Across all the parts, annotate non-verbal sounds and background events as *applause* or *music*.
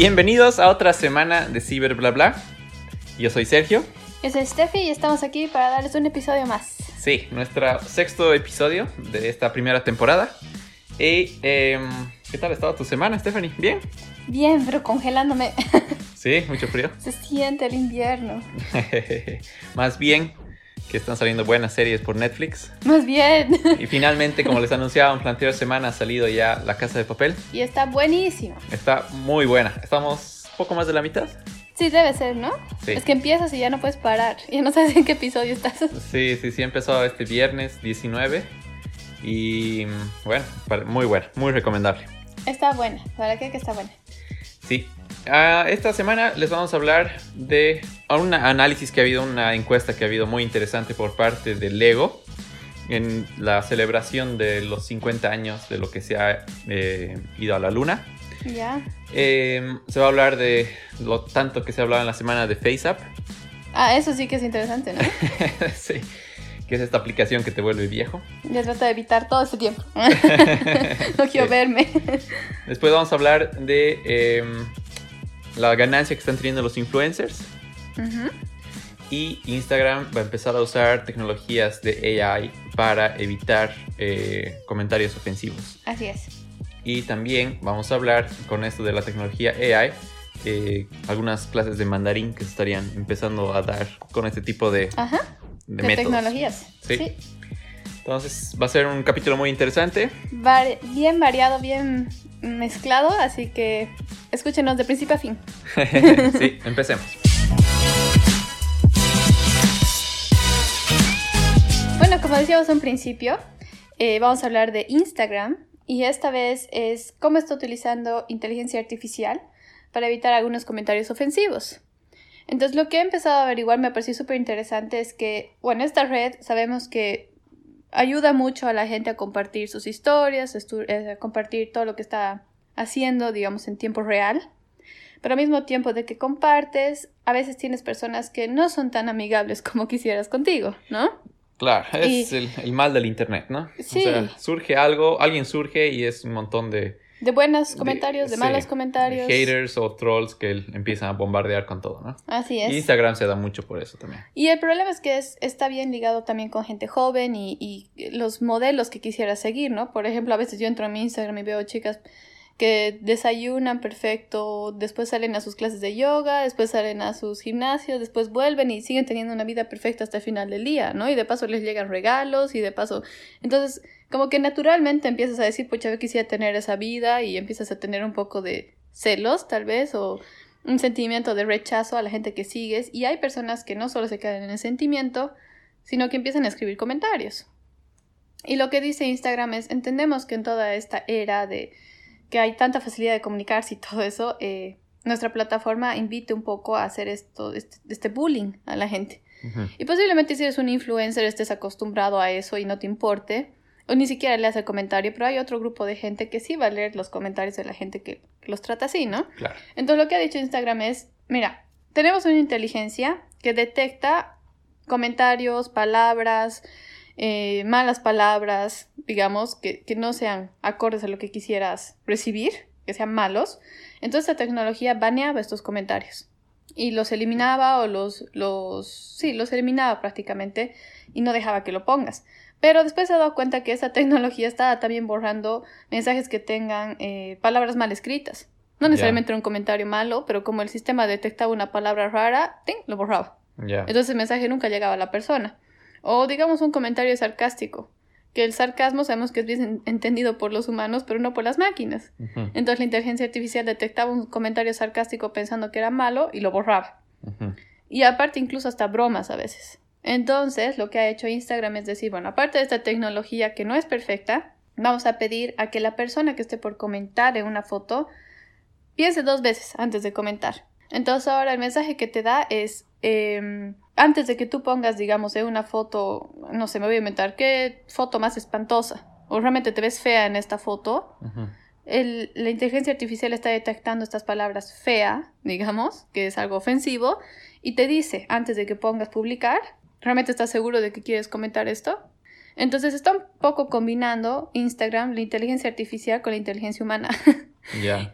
Bienvenidos a otra semana de Ciber Bla Bla. Yo soy Sergio. Yo soy Steffi y estamos aquí para darles un episodio más. Sí, nuestro sexto episodio de esta primera temporada. Y, em, ¿qué tal ha estado tu semana, Stephanie? ¿Bien? Bien, pero congelándome. *laughs* Sí, mucho frío. Se siente el invierno. *laughs* Más bien que están saliendo buenas series por Netflix. Más bien. Y finalmente, como les anunciaba en de semana, ha salido ya La Casa de Papel. Y está buenísimo. Está muy buena. Estamos poco más de la mitad. Sí, debe ser, ¿no? Sí. Es que empiezas y ya no puedes parar. *laughs* Ya no sabes en qué episodio estás. Sí, sí, sí, empezó este viernes 19. Y bueno, muy buena, muy recomendable. Está buena, ¿para qué que está buena? Sí. Ah, esta semana les vamos a hablar de un análisis que ha habido, una encuesta que ha habido muy interesante por parte de Lego en la celebración de los 50 años de lo que se ha eh, ido a la luna. Ya. Em, se va a hablar de lo tanto que se ha hablado en la semana de FaceApp. Ah, eso sí que es interesante, ¿no? *laughs* sí que es esta aplicación que te vuelve viejo. Ya trato de evitar todo este tiempo. *laughs* no quiero verme. Después vamos a hablar de em, la ganancia que están teniendo los influencers. Y Instagram va a empezar a usar tecnologías de AI para evitar eh, comentarios ofensivos. Así es. Y también vamos a hablar con esto de la tecnología AI, eh, algunas clases de mandarín que se estarían empezando a dar con este tipo de, Ajá de, tecnologías. Sí. Entonces va a ser un capítulo muy interesante. bien variado, bien mezclado, así que escúchenos de principio a fin. *laughs* sí, empecemos. Bueno, como decíamos un principio, eh, vamos a hablar de Instagram y esta vez es cómo está utilizando inteligencia artificial para evitar algunos comentarios ofensivos. Entonces lo que he empezado a averiguar me pareció súper interesante es que, bueno, esta red sabemos que ayuda mucho a la gente a compartir sus historias, eh, a compartir todo lo que está haciendo, digamos, en tiempo real. Pero al mismo tiempo de que compartes, a veces tienes personas que no son tan amigables *laughs* como quisieras contigo, ¿no? Claro, es el, el, mal del Internet, ¿no? Sí. O sea, surge algo, alguien surge y es un montón de de buenos comentarios, de, malos comentarios. haters o trolls que empiezan a bombardear con todo, ¿no? Así es. Instagram se da mucho por eso también. Y el problema es que es, está bien ligado también con gente joven y, y los modelos que quisiera seguir, ¿no? Por ejemplo, a veces yo entro a mi Instagram y veo chicas que desayunan perfecto, después salen a sus clases de yoga, después salen a sus gimnasios, después vuelven y siguen teniendo una vida perfecta hasta el final del día, ¿no? Y de paso les llegan regalos y de paso... Entonces, como que naturalmente empiezas a decir, pucha, yo quisiera tener esa vida y empiezas a tener un poco de celos, tal vez, o un sentimiento de rechazo a la gente que sigues. Y hay personas que no solo se quedan en el sentimiento, sino que empiezan a escribir comentarios. Y lo que dice Instagram es, entendemos que en toda esta era de que hay tanta facilidad de comunicarse y todo eso, eh, nuestra plataforma invite un poco a hacer esto, este, este bullying a la gente. Y posiblemente si eres un influencer estés acostumbrado a eso y no te importe, o ni siquiera le hace comentario, pero hay otro grupo de gente que sí va a leer los comentarios de la gente que, los trata así, ¿no? Claro. Entonces lo que ha dicho Instagram es, mira, tenemos una inteligencia que detecta comentarios, palabras, eh, malas palabras, digamos, que, no sean acordes a lo que quisieras recibir, que sean malos. Entonces la tecnología baneaba estos comentarios y los eliminaba o los, los, sí, los eliminaba prácticamente y no dejaba que lo pongas. Pero después se ha dado cuenta que esa tecnología está también borrando mensajes que tengan eh, palabras mal escritas. No necesariamente un comentario malo, pero como el sistema detectaba una palabra rara, lo borraba. Entonces el mensaje nunca llegaba a la persona. O digamos un comentario sarcástico, que el sarcasmo sabemos que es bien entendido por los humanos, pero no por las máquinas. Entonces la inteligencia artificial detectaba un comentario sarcástico pensando que era malo y lo borraba. Y aparte incluso hasta bromas a veces. Entonces lo que ha hecho Instagram es decir, bueno, aparte de esta tecnología que no es perfecta, vamos a pedir a que la persona que esté por comentar en una foto piense dos veces antes de comentar. Entonces ahora el mensaje que te da es, em, antes de que tú pongas, digamos, en una foto, no sé, me voy a inventar, ¿qué foto más espantosa? O realmente te ves fea en esta foto. la inteligencia artificial está detectando estas palabras fea, digamos, que es algo ofensivo, y te dice, antes de que pongas publicar, ¿realmente estás seguro de que quieres comentar esto? Entonces está un poco combinando Instagram, la inteligencia artificial con la inteligencia humana. *laughs*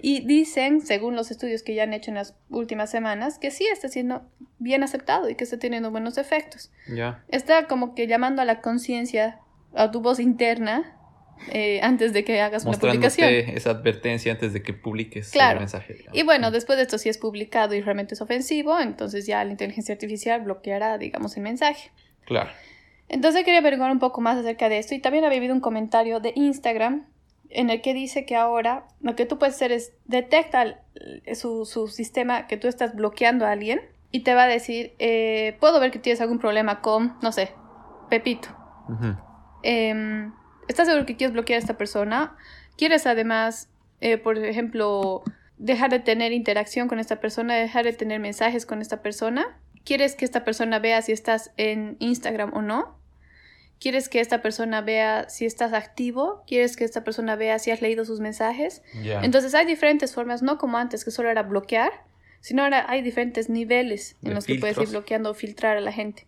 Y dicen, según los estudios que ya han hecho en las últimas semanas, que sí está siendo bien aceptado y que está teniendo buenos efectos. Está como que llamando a la conciencia, a tu voz interna, eh, antes de que hagas una publicación. Esa advertencia antes de que publiques Claro. el mensaje. digamos. Y bueno, después de esto, si es publicado y realmente es ofensivo, entonces ya la inteligencia artificial bloqueará, digamos, el mensaje. Claro. Entonces quería averiguar un poco más acerca de esto y también había habido un comentario de Instagram en el que dice que ahora lo que tú puedes hacer es detecta el- su, su sistema que tú estás bloqueando a alguien y te va a decir, eh, puedo ver que tienes algún problema con, no sé, Pepito. Em, ¿Estás seguro que quieres bloquear a esta persona? ¿Quieres además, eh, por ejemplo, dejar de tener interacción con esta persona, dejar de tener mensajes con esta persona? ¿Quieres que esta persona vea si estás en Instagram o no? ¿Quieres que esta persona vea si estás activo? ¿Quieres que esta persona vea si has leído sus mensajes? Entonces hay diferentes formas, no como antes que solo era bloquear, sino ahora hay diferentes niveles en De los que puedes ir bloqueando o filtrar a la gente.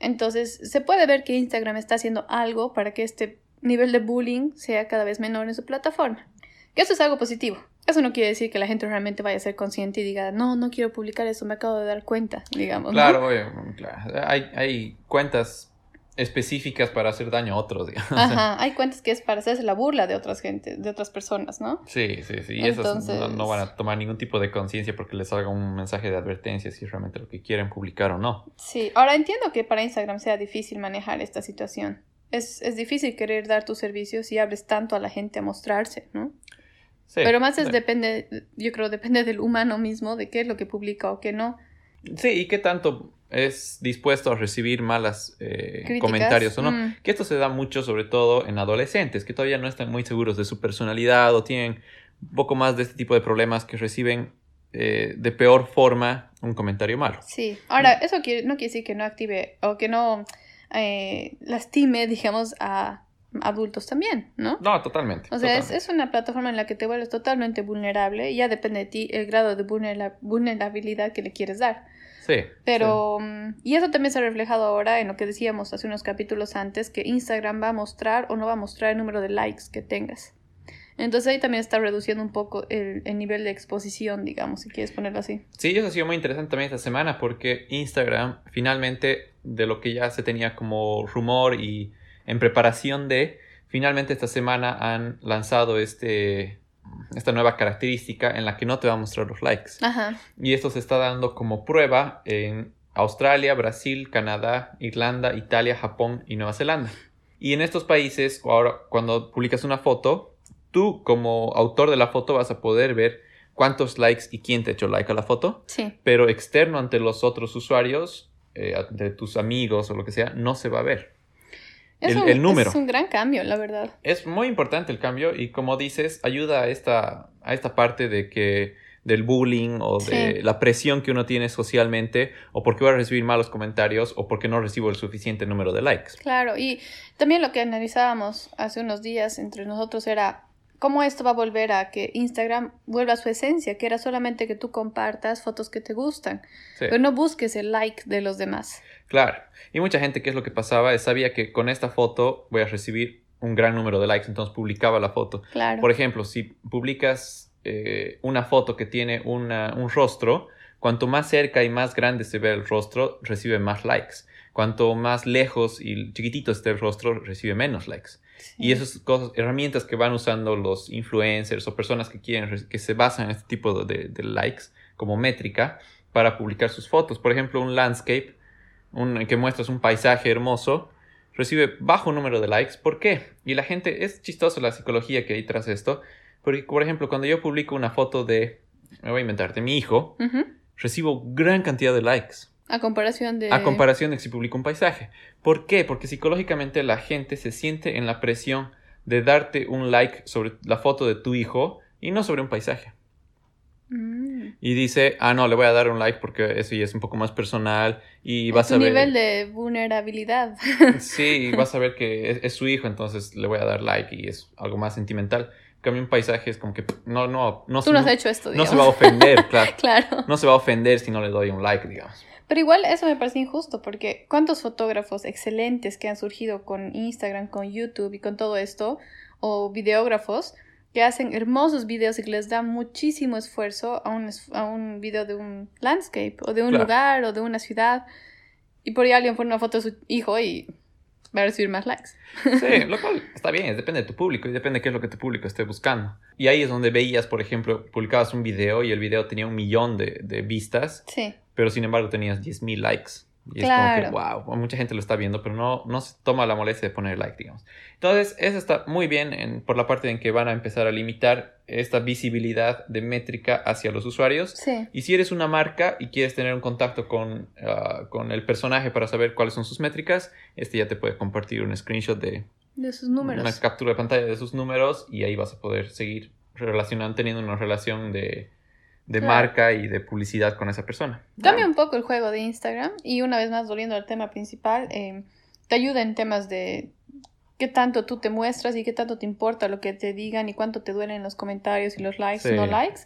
Entonces, se puede ver que Instagram está haciendo algo para que este nivel de bullying sea cada vez menor en su plataforma. Que eso es algo positivo. Eso no quiere decir que la gente realmente vaya a ser consciente y diga, no, no quiero publicar eso, me acabo de dar cuenta, digamos. ¿no? Claro, obvio, claro. Hay, hay cuentas específicas para hacer daño a otros, *laughs* digamos. Ajá, hay cuentas que es para hacerse la burla de otras gente, de otras personas, ¿no? Sí, sí, sí. Y no, Entonces- no van a tomar ningún tipo de conciencia porque les salga un mensaje de advertencia si es realmente lo que quieren publicar o no. Sí, ahora entiendo que para Instagram sea difícil manejar esta situación. Es, es difícil querer dar tus servicios y abres tanto a la gente a mostrarse, ¿no? Sí, Pero más es sí. depende, yo creo, depende del humano mismo, de qué es lo que publica o qué no. Sí, y qué tanto es dispuesto a recibir malas eh, comentarios o no. mm. Que esto se da mucho sobre todo en adolescentes, que todavía no están muy seguros de su personalidad o tienen un poco más de este tipo de problemas que reciben eh, de peor forma un comentario malo. Sí, ahora, eso quiere- no quiere decir que no active o que no eh, lastime, digamos, a adultos también, ¿no? No, totalmente. O sea, es, totalmente. es una plataforma en la que te vuelves totalmente vulnerable y ya depende de ti el grado de vulnera- vulnerabilidad que le quieres dar. Sí. Pero, mm, y eso también se ha reflejado ahora en lo que decíamos hace unos capítulos antes, que Instagram va a mostrar o no va a mostrar el número de likes que tengas. Entonces ahí también está reduciendo un poco el, el nivel de exposición, digamos, si quieres ponerlo así. Sí, eso ha sido muy interesante también esta semana porque Instagram finalmente, de lo que ya se tenía como rumor y en preparación de, finalmente esta semana han lanzado este, esta nueva característica en la que no te va a mostrar los likes. Ajá. Y esto se está dando como prueba en Australia, Brasil, Canadá, Irlanda, Italia, Japón y Nueva Zelanda. Y en estos países, ahora cuando publicas una foto, tú como autor de la foto vas a poder ver cuántos likes y quién te hecho like a la foto Sí. pero externo ante los otros usuarios, eh, ante tus amigos o lo que sea, no se va a ver. Es El- un, el número. Es un gran cambio, la verdad. Es muy importante el cambio y como dices, ayuda a esta, a esta parte de que del bullying o de Sí. la presión que uno tiene socialmente o porque voy a recibir malos comentarios o porque no recibo el suficiente número de likes. Claro, y también lo que analizábamos hace unos días entre nosotros era cómo esto va a volver a que Instagram vuelva a su esencia, que era solamente que tú compartas fotos que te gustan, Sí. pero no busques el like de los demás. Claro. Y mucha gente, ¿qué es lo que pasaba? Sabía que con esta foto voy a recibir un gran número de likes, entonces publicaba la foto. Claro. Por ejemplo, si publicas eh, una foto que tiene una- un rostro, cuanto más cerca y más grande se ve el rostro, recibe más likes. Cuanto más lejos y chiquitito esté el rostro, recibe menos likes. Y esas cosas, herramientas que van usando los influencers o personas que quieren, re- que se basan en este tipo de, de likes como métrica para publicar sus fotos. Por ejemplo, un landscape, un, que muestras un paisaje hermoso, recibe bajo número de likes. ¿Por qué? Y la gente, es chistoso la psicología que hay tras esto. Porque, por ejemplo, cuando yo publico una foto de, me voy a inventar, de mi hijo, recibo gran cantidad de likes. A comparación de... A comparación de si publico un paisaje. ¿Por qué? Porque psicológicamente la gente se siente en la presión de darte un like sobre la foto de tu hijo y no sobre un paisaje. Y dice, ah, no, le voy a dar un like porque eso ya es un poco más personal y vas a ver... nivel de vulnerabilidad. *laughs* Sí, vas a ver que es, es su hijo, entonces le voy a dar like y es algo más sentimental. En cambio, un paisaje es como que no, no, no, Tú no has no- hecho esto, no digamos. se va a ofender, *laughs* claro. claro. No se va a ofender si no le doy un like, digamos. Pero igual eso me parece injusto porque ¿cuántos fotógrafos excelentes que han surgido con Instagram, con YouTube y con todo esto, o videógrafos, que hacen hermosos videos y que les da muchísimo esfuerzo a un, a un video de un landscape o de un Claro. lugar o de una ciudad. Y por ahí alguien pone una foto de su hijo y va a recibir más likes. Sí, *laughs* lo cual está bien, depende de tu público y depende de qué es lo que tu público esté buscando. Y ahí es donde veías, por ejemplo, publicabas un video y el video tenía un millón de, de vistas, Sí, pero sin embargo tenías 10.000 likes. Y es Claro. como que, wow, mucha gente lo está viendo, pero no, no se toma la molestia de poner like, digamos. Entonces, eso está muy bien en- por la parte en que van a empezar a limitar esta visibilidad de métrica hacia los usuarios. sí. Y si eres una marca y quieres tener un contacto con, ah, con el personaje para saber cuáles son sus métricas, este ya te puede compartir un screenshot de De sus números. una captura de pantalla de sus números y ahí vas a poder seguir relacionando, teniendo una relación de, de Claro. marca y de publicidad con esa persona. Cambia un poco el juego de Instagram y una vez más volviendo al tema principal, eh, te ayuda en temas de qué tanto tú te muestras y qué tanto te importa lo que te digan y cuánto te duelen los comentarios y los likes Sí. no likes.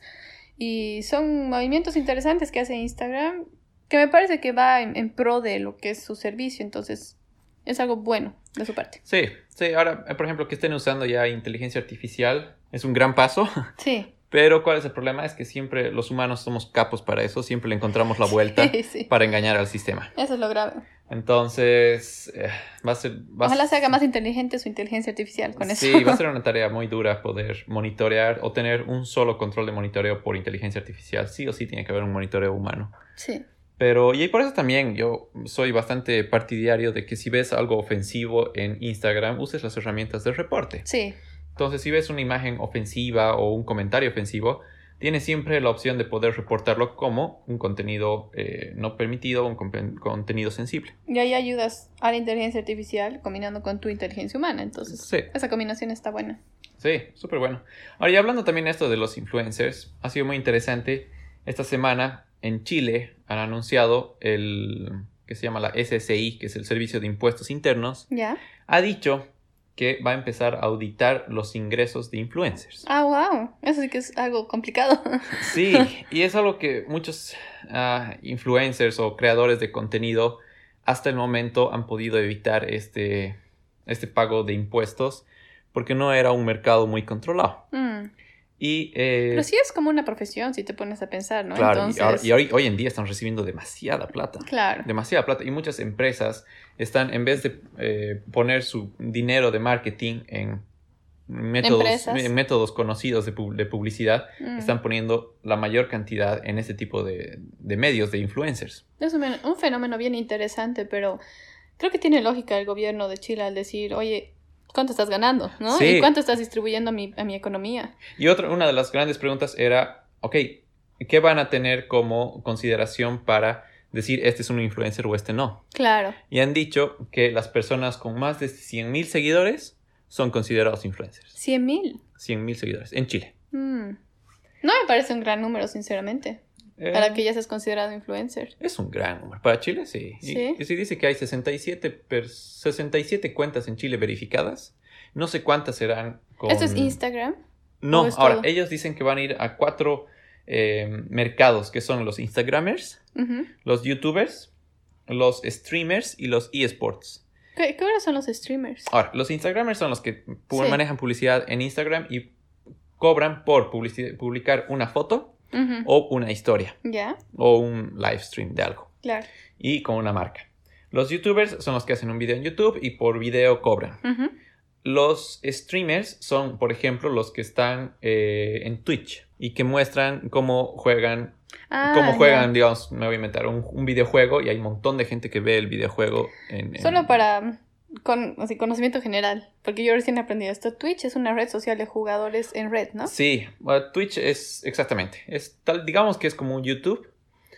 Y son movimientos interesantes que hace Instagram que me parece que va en, en pro de lo que es su servicio, entonces es algo bueno de su parte. Sí, sí, ahora, eh, por ejemplo, que estén usando ya inteligencia artificial es un gran paso, Sí, *laughs* pero ¿cuál es el problema? Es que siempre los humanos somos capos para eso, siempre le encontramos la vuelta *laughs* sí, sí. para engañar al sistema. Eso es lo grave. Entonces, eh, va a ser... va Ojalá se haga más inteligente su inteligencia artificial con eso. Sí, va a ser *laughs* una tarea muy dura poder monitorear o tener un solo control de monitoreo por inteligencia artificial. Sí o sí tiene que haber un monitoreo humano. Sí. Pero, y por eso también yo soy bastante partidario de que si ves algo ofensivo en Instagram, uses las herramientas de reporte. Sí, Entonces, si ves una imagen ofensiva o un comentario ofensivo, tienes siempre la opción de poder reportarlo como un contenido eh, no permitido o un contenido sensible. Y ahí ayudas a la inteligencia artificial combinando con tu inteligencia humana. Entonces, Sí. esa combinación está buena. Sí, súper bueno. Ahora, y hablando también de esto de los influencers, ha sido muy interesante. Esta semana en Chile han anunciado el que se llama la SSI, que es el Servicio de Impuestos Internos, ¿Ya? ha dicho que va a empezar a auditar los ingresos de influencers. Ah, wow. Eso sí que es algo complicado. *laughs* Sí, y es algo que muchos ah, influencers o creadores de contenido hasta el momento han podido evitar este, este pago de impuestos porque no era un mercado muy controlado. Mm. Y, eh, Pero sí es como una profesión, si te pones a pensar, ¿no? claro, y Entonces, ahora- y hoy, hoy en día están recibiendo demasiada plata. claro. Demasiada plata. Y muchas empresas están, en vez de eh, poner su dinero de marketing en métodos, Empresas. métodos conocidos de, pub- de publicidad, Mm. están poniendo la mayor cantidad en este tipo de, de medios, de influencers. Es un, un fenómeno bien interesante, pero creo que tiene lógica el gobierno de Chile al decir, oye, ¿cuánto estás ganando? ¿no? Sí. ¿Y cuánto estás distribuyendo a mi, a mi economía? Y otra, una de las grandes preguntas era, ok, ¿qué van a tener como consideración para decir este es un influencer o este no? Claro. Y han dicho que las personas con más de 100.000 seguidores son considerados influencers. 100 mil. 100.000 seguidores en Chile. Mm. No me parece un gran número, sinceramente, Eh, para que ya seas considerado influencer. Es un gran número. Para Chile, sí. Y- Sí. Y, se dice que hay 67, per- 67 cuentas en Chile verificadas. No sé cuántas serán con... ¿Esto es Instagram? No, ¿O es ahora, todo? ellos dicen que van a ir a cuatro eh, mercados, que son los Instagramers, los YouTubers, los streamers y los eSports. ¿Qué, ¿Qué son los streamers? Ahora, los Instagramers son los que pu- Sí. manejan publicidad en Instagram y cobran por publicar una foto O una historia Ya, o un live stream de algo claro. y con una marca. Los YouTubers son los que hacen un video en YouTube y por video cobran. Los streamers son, por ejemplo, los que están eh, en Twitch y que muestran cómo juegan, Ah, cómo ya. juegan, digamos, me voy a inventar un, un videojuego y hay un montón de gente que ve el videojuego en... en- Solo para con, así, conocimiento general, porque yo recién he aprendido esto. Twitch es una red social de jugadores en red, ¿no? Sí, Twitch es exactamente, es tal, digamos que es como un YouTube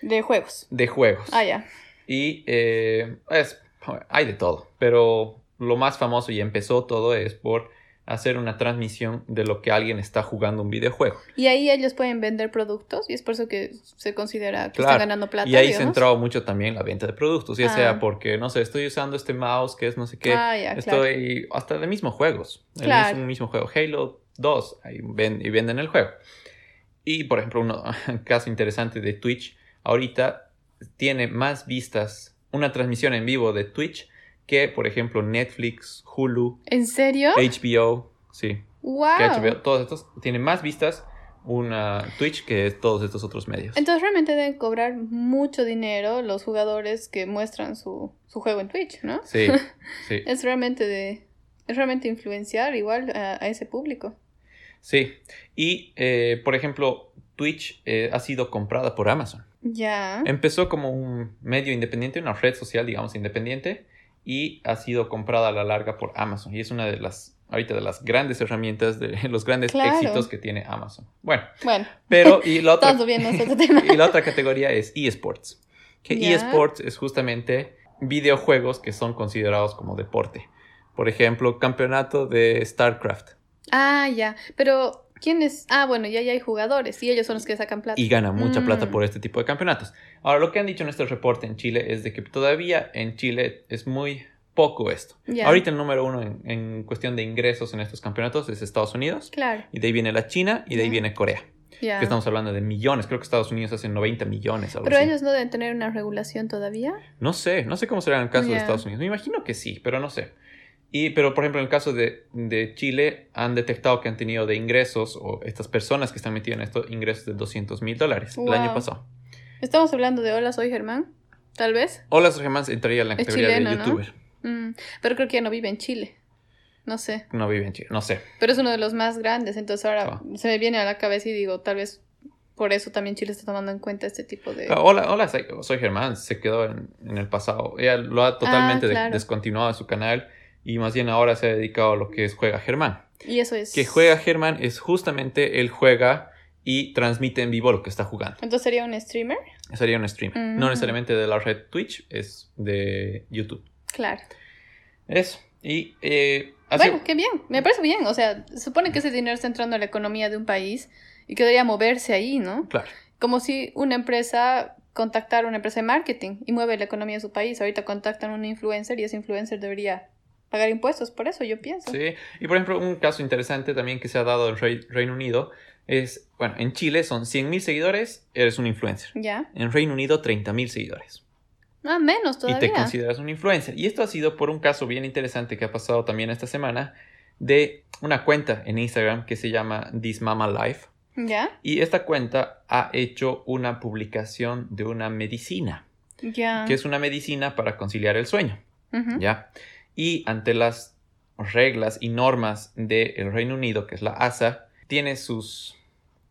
De juegos. de juegos. Ah, ya. Y eh, es, hay de todo, pero lo más famoso y empezó todo es por hacer una transmisión de lo que alguien está jugando un videojuego. Y ahí ellos pueden vender productos y es por eso que se considera que Claro. están ganando plata. y ahí se digamos. entró mucho también la venta de productos, ya Ah. sea porque, no sé, estoy usando este mouse que es no sé qué, Ah, ya, claro. estoy hasta de mismos juegos, el Claro. mismo, mismo juego, Halo 2, ahí ven- y venden el juego. Y por ejemplo, un *laughs* caso interesante de Twitch, ahorita tiene más vistas una transmisión en vivo de Twitch que, por ejemplo, Netflix, Hulu, ¿En serio? HBO, sí. Wow. que HBO, todos estos, tiene más vistas una Twitch que todos estos otros medios. Entonces realmente deben cobrar mucho dinero los jugadores que muestran su, su juego en Twitch, ¿no? Sí, *laughs* sí. Es realmente de. Es realmente influenciar igual a, a ese público. Sí. Y, eh, por ejemplo, Twitch eh, ha sido comprada por Amazon. Ya. Empezó como un medio independiente, una red social, digamos, independiente, y ha sido comprada a la larga por Amazon. Y es una de las, ahorita, de las grandes herramientas, de *laughs* los grandes Claro. éxitos que tiene Amazon. Bueno, Bueno, pero, *laughs* y la otra, tema. *laughs* y la otra categoría es eSports. Que Ya. eSports es justamente videojuegos que son considerados como deporte. Por ejemplo, campeonato de StarCraft. Ah, ya. Pero, ¿quién es? Ah, bueno, ya, ya hay jugadores y ellos son los que sacan plata. y gana mucha Mm. plata por este tipo de campeonatos. Ahora, lo que han dicho en este reporte en Chile es de que todavía en Chile es muy poco esto. Ahorita el número uno en, en cuestión de ingresos en estos campeonatos es Estados Unidos, Claro. y de ahí viene la China, y de ahí viene Corea. Ya. Que estamos hablando de millones, creo que Estados Unidos hace 90 millones. algo Pero así. ellos no deben tener una regulación todavía. No sé, no sé cómo será en el caso de. Estados Unidos. Me imagino que sí, pero no sé. Y, pero, por ejemplo, en el caso de, de Chile, han detectado que han tenido de ingresos, o estas personas que están metidas en estos ingresos de 200 mil dólares el año pasado. Estamos hablando de Hola, soy Germán. Tal vez. Hola, soy Germán, entraría en la categoría chileno, de ¿no? youtuber. Mm, pero creo que ya no vive en Chile. No sé. No vive en Chile, no sé. Pero es uno de los más grandes. Entonces ahora Ah. se me viene a la cabeza y digo, tal vez por eso también Chile está tomando en cuenta este tipo de. Ah, Hola, hola, soy, soy Germán, se quedó en, en el pasado. Ella lo ha totalmente de- Ah, claro. descontinuado en su canal y más bien ahora se ha dedicado a lo que es Juega Germán. Y eso es. Que Juega Germán es justamente él juega y transmite en vivo lo que está jugando. Entonces sería un streamer. Sería un stream. Mm. No necesariamente de la red Twitch, es de YouTube. Claro. Eso. Y eh, así- Bueno, qué bien. Me parece bien. O sea, se supone que ese dinero está entrando a la economía de un país y que debería moverse ahí, ¿no? Claro. Como si una empresa contactara a una empresa de marketing y mueve la economía de su país. Ahorita contactan a un influencer y ese influencer debería pagar impuestos. Por eso yo pienso. Sí, y por ejemplo, un caso interesante también que se ha dado en Rei- Reino Unido es, bueno, en Chile son 100.000 seguidores, eres un influencer. ¿Ya? En Reino Unido, 30.000 seguidores. Ah, menos Y te todavía. consideras un influencer. Y esto ha sido por un caso bien interesante que ha pasado también esta semana de una cuenta en Instagram que se llama This Mama Life. ¿Ya? Y esta cuenta ha hecho una publicación de una medicina, Ya. que es una medicina para conciliar el sueño. Ujú. ¿ya? Y ante las reglas y normas del Reino Unido, que es la ASA, tiene sus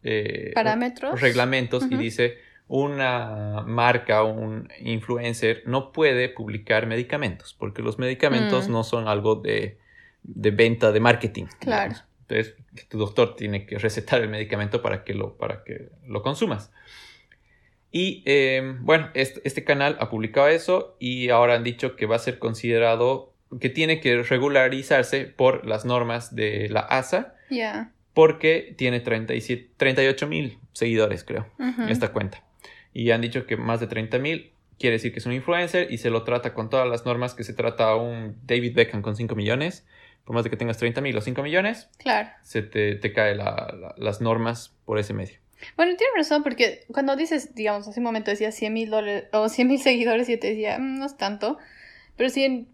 eh, Parámetros. reglamentos y dice una marca o un influencer no puede publicar medicamentos, porque los medicamentos Mm. no son algo de, de venta de marketing. Claro. digamos. Entonces, tu doctor tiene que recetar el medicamento para que lo, para que lo consumas. Y eh, bueno, este, este canal ha publicado eso y ahora han dicho que va a ser considerado, que tiene que regularizarse por las normas de la ASA, Ya. porque tiene 37, 38 mil seguidores, creo, Ujú. esta cuenta. Y han dicho que más de 30 mil quiere decir que es un influencer y se lo trata con todas las normas que se trata a un David Beckham con 5 millones. Por más de que tengas 30 mil o 5 millones, Claro. se te, te cae la- la- las normas por ese medio. Bueno, tienes razón, porque cuando dices, digamos, hace un momento decías 100 mil dólares o 100 mil seguidores, y te decía, "Mm, no es tanto. Pero si en-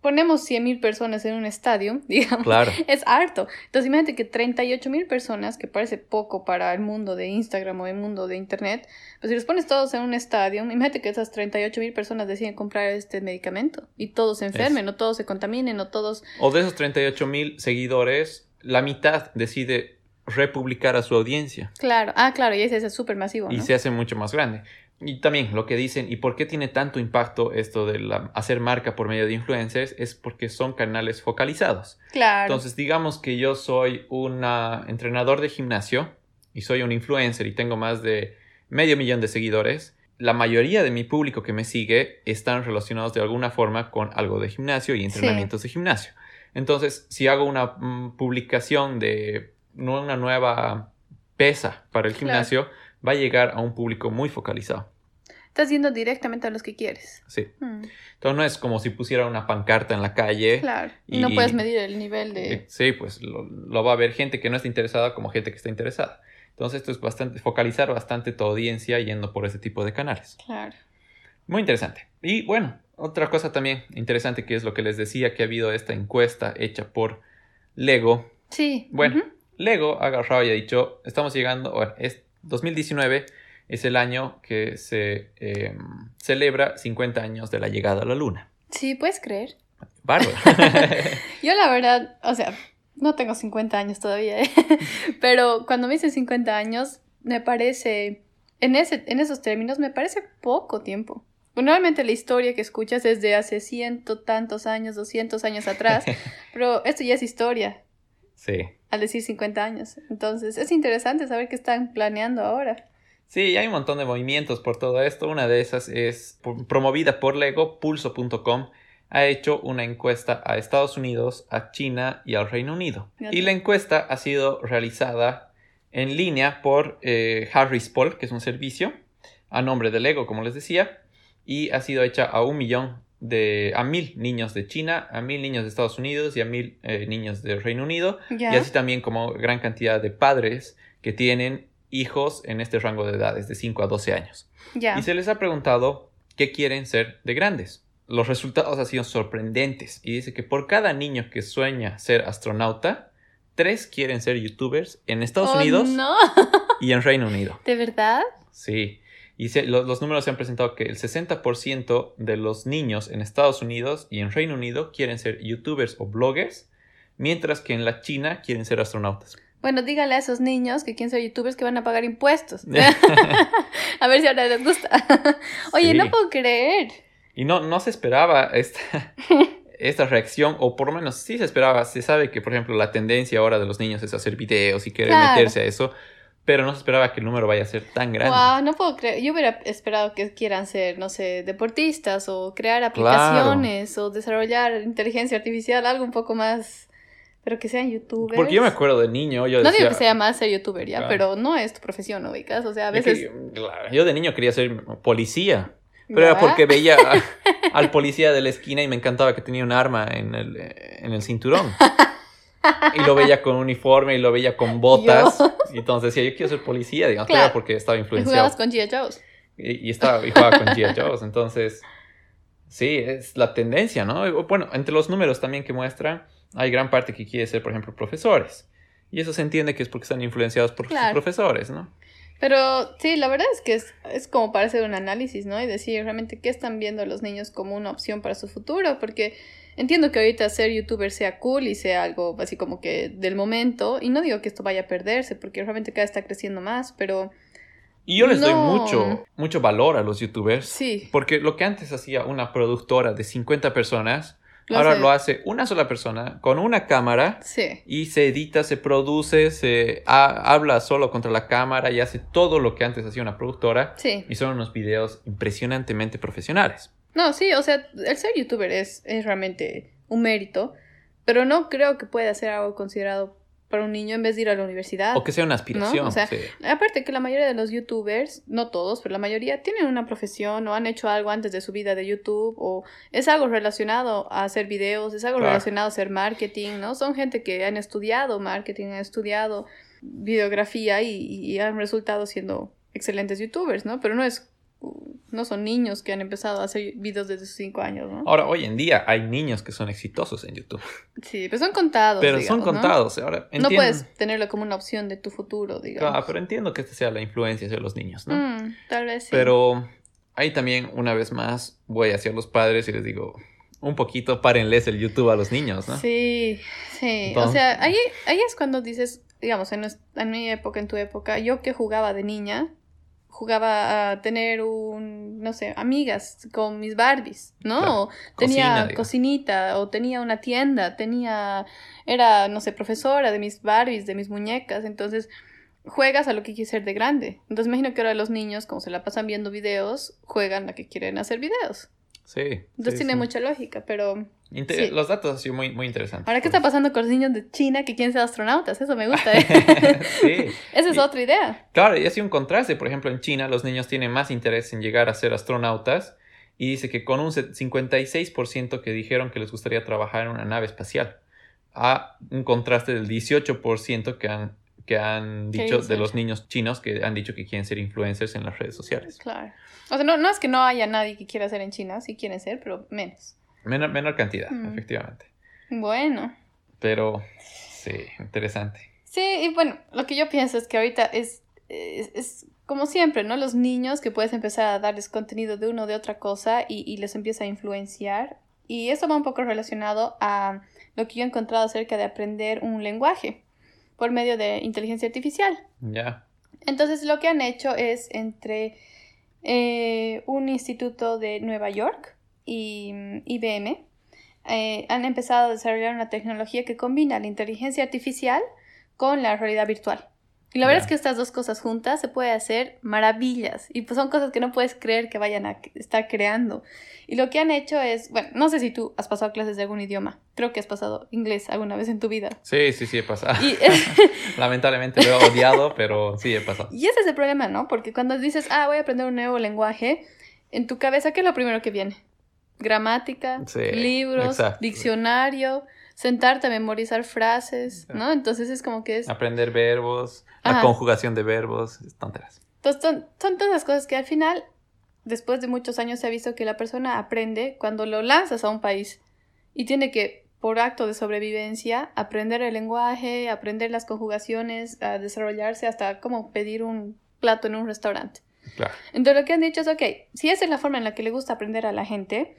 ponemos 100 mil personas en un estadio, *laughs* digamos, Claro. es harto. Entonces, imagínate que 38 mil personas, que parece poco para el mundo de Instagram o el mundo de Internet, pues si los pones todos en un estadio, imagínate que esas 38 mil personas deciden comprar este medicamento y todos se enfermen, o todos se contaminen, o todos. O de esos 38 mil seguidores, la mitad decide republicar a su audiencia Claro, ah, claro, y ese es súper masivo. y ¿no? se hace mucho más grande. Y también lo que dicen, ¿y por qué tiene tanto impacto esto de la- hacer marca por medio de influencers? Es porque son canales focalizados. Claro. Entonces, digamos que yo soy un entrenador de gimnasio y soy un influencer y tengo más de medio millón de seguidores. La mayoría de mi público que me sigue están relacionados de alguna forma con algo de gimnasio y entrenamientos de gimnasio. Entonces, si hago una mm, publicación de una nueva pesa para el Claro. Va a llegar a un público muy focalizado. Estás yendo directamente a los que quieres. Sí. Mm, Entonces, no es como si pusiera una pancarta en la calle. claro. Y no puedes medir el nivel Eh, de. Sí, pues lo, lo va a ver gente que no está interesada como gente que está interesada. Entonces esto es bastante, focalizar bastante tu audiencia yendo por ese tipo de canales. Claro. Muy interesante. Y bueno, otra cosa también interesante que es lo que les decía, que ha habido esta encuesta hecha por Lego, Sí. Bueno. Lego ha agarrado y ha dicho, estamos llegando, bueno, es 2019 es el año que se eh, celebra 50 años de la llegada a la luna. Sí, puedes creer. Bárbaro. *laughs* Yo la verdad, o sea, no tengo 50 años todavía, ¿eh? *laughs* pero cuando me hice 50 años, me parece, en, ese, en esos términos, me parece poco tiempo. Normalmente la historia que escuchas es de hace ciento tantos años, 200 años atrás, *laughs* pero esto ya es historia sí. Al decir 50 años. Entonces, es interesante saber qué están planeando ahora. Sí, hay un montón de movimientos por todo esto. Una de esas es promovida por Lego, pulso.com ha hecho una encuesta a Estados Unidos, a China y al Reino Unido. Y la encuesta ha sido realizada en línea por eh, Harris Poll, que es un servicio a nombre de Lego, como les decía, y ha sido hecha a un millón de, a mil niños de China, a mil niños de Estados Unidos y a mil eh, niños del Reino Unido. Y así también como gran cantidad de padres que tienen hijos en este rango de edades, de 5 a 12 años. Y se les ha preguntado qué quieren ser de grandes. Los resultados han sido sorprendentes y dice que por cada niño que sueña ser astronauta, tres quieren ser youtubers en Estados Oh, Unidos No, y en Reino Unido. ¿de verdad? Sí. Y se- lo- los números se han presentado que el 60% de los niños en Estados Unidos y en Reino Unido quieren ser youtubers o bloggers, mientras que en la China quieren ser astronautas. Bueno, dígale a esos niños que quieren ser youtubers que van a pagar impuestos. *laughs* *laughs* a ver si ahora les gusta. *laughs* Oye, Sí. no puedo creer. Y no, no se esperaba esta, esta reacción, o por lo menos sí se esperaba. Se sabe que, por ejemplo, la tendencia ahora de los niños es hacer videos y querer Claro. meterse a eso, pero no se esperaba que el número vaya a ser tan grande. Wow, no puedo creer. Yo hubiera esperado que quieran ser, no sé, deportistas o crear aplicaciones o desarrollar inteligencia artificial, algo un poco más. Pero que sean youtubers. Porque yo me acuerdo de niño, yo No decía... digo que sea mal ser youtuber ya, Claro. pero no es tu profesión, ¿no ubicas? O sea, a veces. que- claro, yo de niño quería ser policía, pero ¿Ya? era porque veía a- *laughs* al policía de la esquina y me encantaba que tenía un arma en el, en el cinturón. *laughs* *laughs* Y lo veía con uniforme y lo veía con botas. Y entonces decía, yo quiero ser policía, digamos, Claro. porque estaba Y influenciado. jugabas con G.I. Joe's. Y, y estaba y jugaba con G.I. *laughs* Joe's. Entonces, sí, es la tendencia, ¿no? Y, Bueno, entre los números también que muestran, hay gran parte que quiere ser, por ejemplo, profesores. Y eso se entiende que es porque están influenciados por sus profesores, ¿no? Pero sí, la verdad es que es, es como para hacer un análisis, ¿no? Y decir realmente qué están viendo los niños como una opción para su futuro, porque entiendo que ahorita ser youtuber sea cool y sea algo así como que del momento, y no digo que esto vaya a perderse, porque realmente cada vez está creciendo más, pero Y yo les doy No. mucho, mucho valor a los youtubers. sí, Porque lo que antes hacía una productora de 50 personas, Lo ahora hace- lo hace una sola persona con una cámara sí, y se edita, se produce, se ha- habla solo contra la cámara y hace todo lo que antes hacía una productora. sí. Y son unos videos impresionantemente profesionales. No, sí, o sea, el ser youtuber es, es realmente un mérito, pero no creo que pueda ser algo considerado para un niño en vez de ir a la universidad. O que sea una aspiración. ¿No? O sea, sí. Aparte que la mayoría de los youtubers, no todos, pero la mayoría tienen una profesión o han hecho algo antes de su vida de YouTube o es algo relacionado a hacer videos, es algo Claro. relacionado a hacer marketing, ¿no? Son gente que han estudiado marketing, han estudiado videografía y, y han resultado siendo excelentes youtubers, ¿no? Pero no es no son niños que han empezado a hacer videos desde sus cinco años, ¿no? Ahora, hoy en día hay niños que son exitosos en YouTube. Sí, pero son contados. Pero digamos, son ¿no? contados. Ahora, entiendo, No puedes tenerlo como una opción de tu futuro, digamos. Claro, pero entiendo que esta sea la influencia de los niños, ¿no? Mm, tal vez sí. Pero ahí también, una vez más, voy hacia los padres y les digo, un poquito párenles el YouTube a los niños, ¿no? Sí, sí. Entonces- o sea, ahí, ahí es cuando dices, digamos, en mi época, en tu época, yo que jugaba de niña, jugaba a tener un, no sé, amigas con mis Barbies, ¿no? Claro. O tenía Cocina, cocinita, o tenía una tienda, tenía, era, no sé, profesora de mis Barbies, de mis muñecas, entonces juegas a lo que quieres ser de grande. Entonces imagino que ahora los niños, como se la pasan viendo videos, juegan a que quieren hacer videos. Sí. Entonces sí, tiene sí. mucha lógica, pero... Inte- sí. Los datos han sido muy, muy interesantes. Ahora, ¿qué está pasando con los niños de China que quieren ser astronautas? Eso me gusta, ¿eh? *laughs* sí. *laughs* Esa es Y- otra idea. Claro, y así un contraste. Por ejemplo, en China los niños tienen más interés en llegar a ser astronautas y dice que con un se- 56% que dijeron que les gustaría trabajar en una nave espacial, a un contraste del 18% que han, que han ¿Qué dicho de los niños chinos que han dicho que quieren ser influencers en las redes sociales. Claro. O sea, no, no es que no haya nadie que quiera ser en China, sí quieren ser, pero menos. Menor, menor cantidad, Mm. efectivamente. Bueno, Pero Sí, interesante. Sí, y bueno, lo que yo pienso es que ahorita es, es, es como siempre, ¿no? Los niños que puedes empezar a darles contenido de uno o de otra cosa y, y les empieza a influenciar. Y eso va un poco relacionado a lo que yo he encontrado acerca de aprender un lenguaje por medio de inteligencia artificial. Ya. Entonces lo que han hecho es entre eh, un instituto de Nueva York y mm, IBM, eh, han empezado a desarrollar una tecnología que combina la inteligencia artificial con la realidad virtual. Y la verdad Ya. es que estas dos cosas juntas se puede hacer maravillas. Y pues son cosas que no puedes creer que vayan a estar creando. Y lo que han hecho es, bueno, no sé si tú has pasado clases de algún idioma. Creo que has pasado inglés alguna vez en tu vida. Sí, sí, sí, he pasado. Y, *laughs* *laughs* Lamentablemente lo he odiado, pero sí he pasado. y ese es el problema, ¿no? Porque cuando dices, ah, voy a aprender un nuevo lenguaje, en tu cabeza, ¿qué es lo primero que viene? Gramática, Sí, libros, exacto. diccionario, sentarte a memorizar frases, ¿no? Entonces es como que es... Aprender verbos, la conjugación de verbos, tonteras. Entonces, son, son todas las cosas que al final, después de muchos años, se ha visto que la persona aprende cuando lo lanzas a un país y tiene que, por acto de sobrevivencia, aprender el lenguaje, aprender las conjugaciones, a desarrollarse hasta cómo pedir un plato en un restaurante. Claro. Entonces lo que han dicho es, ok, si esa es la forma en la que le gusta aprender a la gente,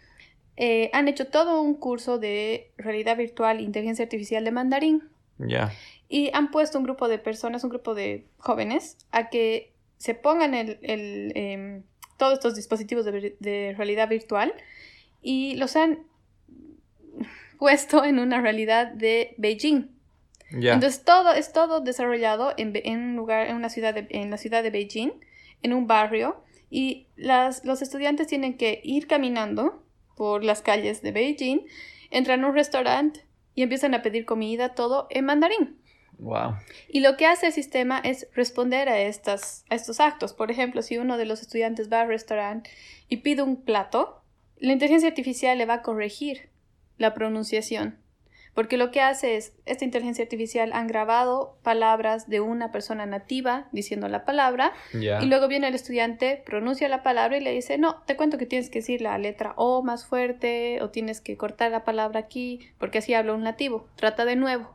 eh, han hecho todo un curso de realidad virtual inteligencia artificial de mandarín. Ya. Y han puesto un grupo de personas, un grupo de jóvenes, a que se pongan el, el, em, todos estos dispositivos de, de realidad virtual y los han *laughs* puesto en una realidad de Beijing. Ya. Entonces todo es todo desarrollado en, en lugar, en una ciudad de- en la ciudad de Beijing, en un barrio, y las, los estudiantes tienen que ir caminando por las calles de Beijing, entran a un restaurante y empiezan a pedir comida, todo en mandarín. Wow. Y lo que hace el sistema es responder a, estas, a estos actos. Por ejemplo, si uno de los estudiantes va al restaurante y pide un plato, la inteligencia artificial le va a corregir la pronunciación. Porque lo que hace es, esta inteligencia artificial han grabado palabras de una persona nativa diciendo la palabra y luego viene el estudiante, pronuncia la palabra y le dice, no, te cuento que tienes que decir la letra O más fuerte o tienes que cortar la palabra aquí porque así habla un nativo. Trata de nuevo.